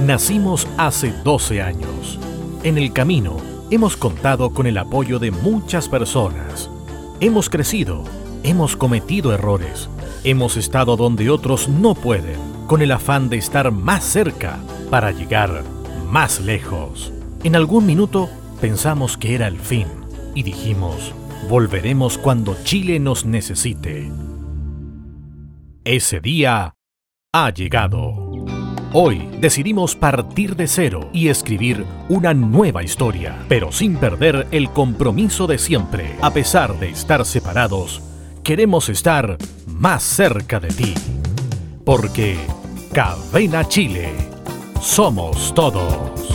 Nacimos hace 12 años. En el camino hemos contado con el apoyo de muchas personas. Hemos crecido, hemos cometido errores, hemos estado donde otros no pueden, con el afán de estar más cerca para llegar más lejos. En algún minuto pensamos que era el fin y dijimos, volveremos cuando Chile nos necesite. Ese día ha llegado. Hoy decidimos partir de cero y escribir una nueva historia, pero sin perder el compromiso de siempre. A pesar de estar separados, queremos estar más cerca de ti. Porque Cadena Chile, somos todos.